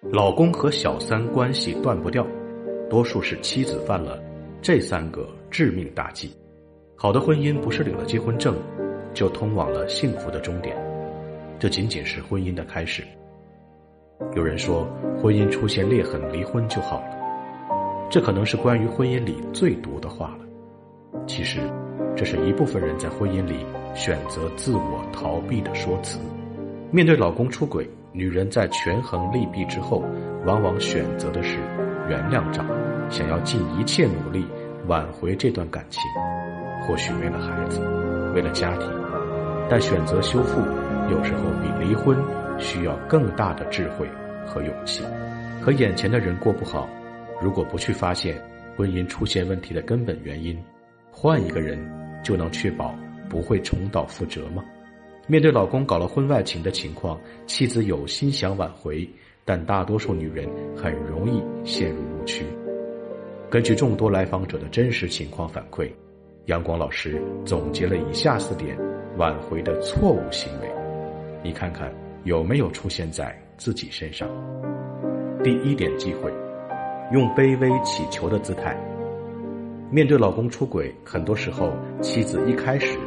老公和小三关系断不掉，多数是妻子犯了这三个致命大忌。好的婚姻不是领了结婚证就通往了幸福的终点，这仅仅是婚姻的开始。有人说，婚姻出现裂痕，离婚就好了，这可能是关于婚姻里最毒的话了。其实，这是一部分人在婚姻里选择自我逃避的说辞。面对老公出轨，女人在权衡利弊之后，往往选择的是原谅丈夫，想要尽一切努力挽回这段感情。或许为了孩子，为了家庭，但选择修复，有时候比离婚需要更大的智慧和勇气。和眼前的人过不好，如果不去发现婚姻出现问题的根本原因，换一个人就能确保不会重蹈覆辙吗？面对老公搞了婚外情的情况，妻子有心想挽回，但大多数女人很容易陷入误区。根据众多来访者的真实情况反馈，阳光老师总结了以下四点挽回的错误行为，你看看有没有出现在自己身上？第一点忌讳，用卑微乞求的姿态。面对老公出轨，很多时候妻子一开始。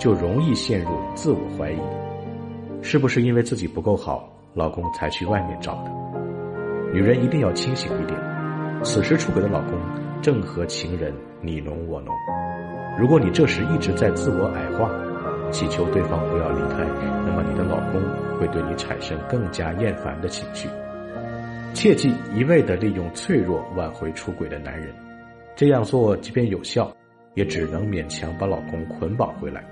就容易陷入自我怀疑，是不是因为自己不够好，老公才去外面找的？女人一定要清醒一点，此时出轨的老公正和情人你侬我侬。如果你这时一直在自我矮化，祈求对方不要离开，那么你的老公会对你产生更加厌烦的情绪。切记一味的利用脆弱挽回出轨的男人，这样做即便有效，也只能勉强把老公捆绑回来。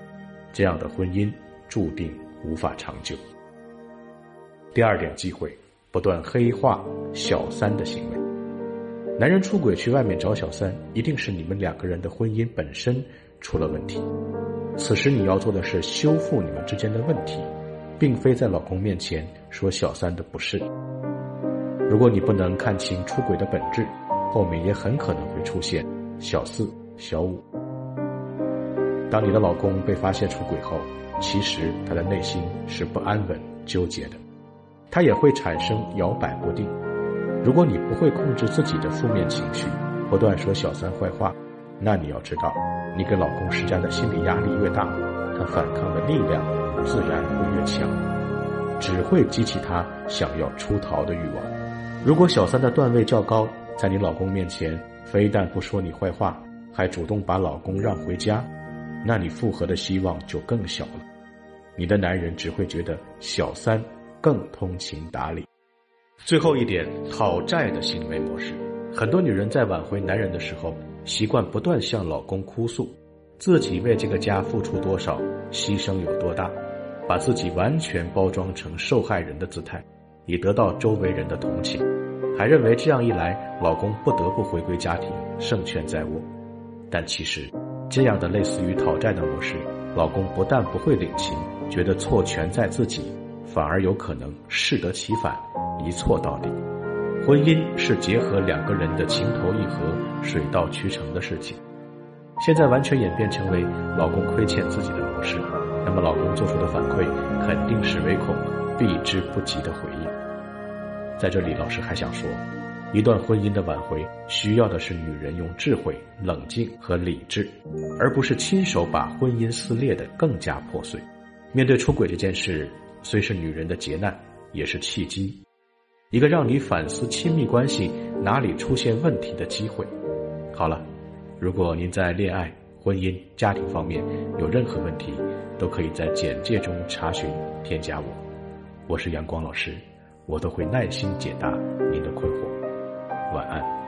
这样的婚姻注定无法长久。第二点忌讳，不断黑化小三的行为。男人出轨去外面找小三，一定是你们两个人的婚姻本身出了问题。此时你要做的是修复你们之间的问题，并非在老公面前说小三的不是。如果你不能看清出轨的本质，后面也很可能会出现小四、小五。当你的老公被发现出轨后，其实他的内心是不安稳、纠结的，他也会产生摇摆不定。如果你不会控制自己的负面情绪，不断说小三坏话，那你要知道，你给老公施加的心理压力越大，他反抗的力量自然会越强，只会激起他想要出逃的欲望。如果小三的段位较高，在你老公面前非但不说你坏话，还主动把老公让回家。那你复合的希望就更小了，你的男人只会觉得小三更通情达理。最后一点，讨债的行为模式，很多女人在挽回男人的时候，习惯不断向老公哭诉，自己为这个家付出多少，牺牲有多大，把自己完全包装成受害人的姿态，以得到周围人的同情，还认为这样一来，老公不得不回归家庭，胜券在握。但其实。这样的类似于讨债的模式，老公不但不会领情，觉得错全在自己，反而有可能适得其反，一错到底。婚姻是结合两个人的情投意合、水到渠成的事情，现在完全演变成为老公亏欠自己的模式，那么老公做出的反馈肯定是唯恐避之不及的回应。在这里，老师还想说。一段婚姻的挽回，需要的是女人用智慧、冷静和理智，而不是亲手把婚姻撕裂的更加破碎。面对出轨这件事，虽是女人的劫难，也是契机，一个让你反思亲密关系哪里出现问题的机会。好了，如果您在恋爱、婚姻、家庭方面有任何问题，都可以在简介中查询添加我，我是阳光老师，我都会耐心解答您的困惑。晚安。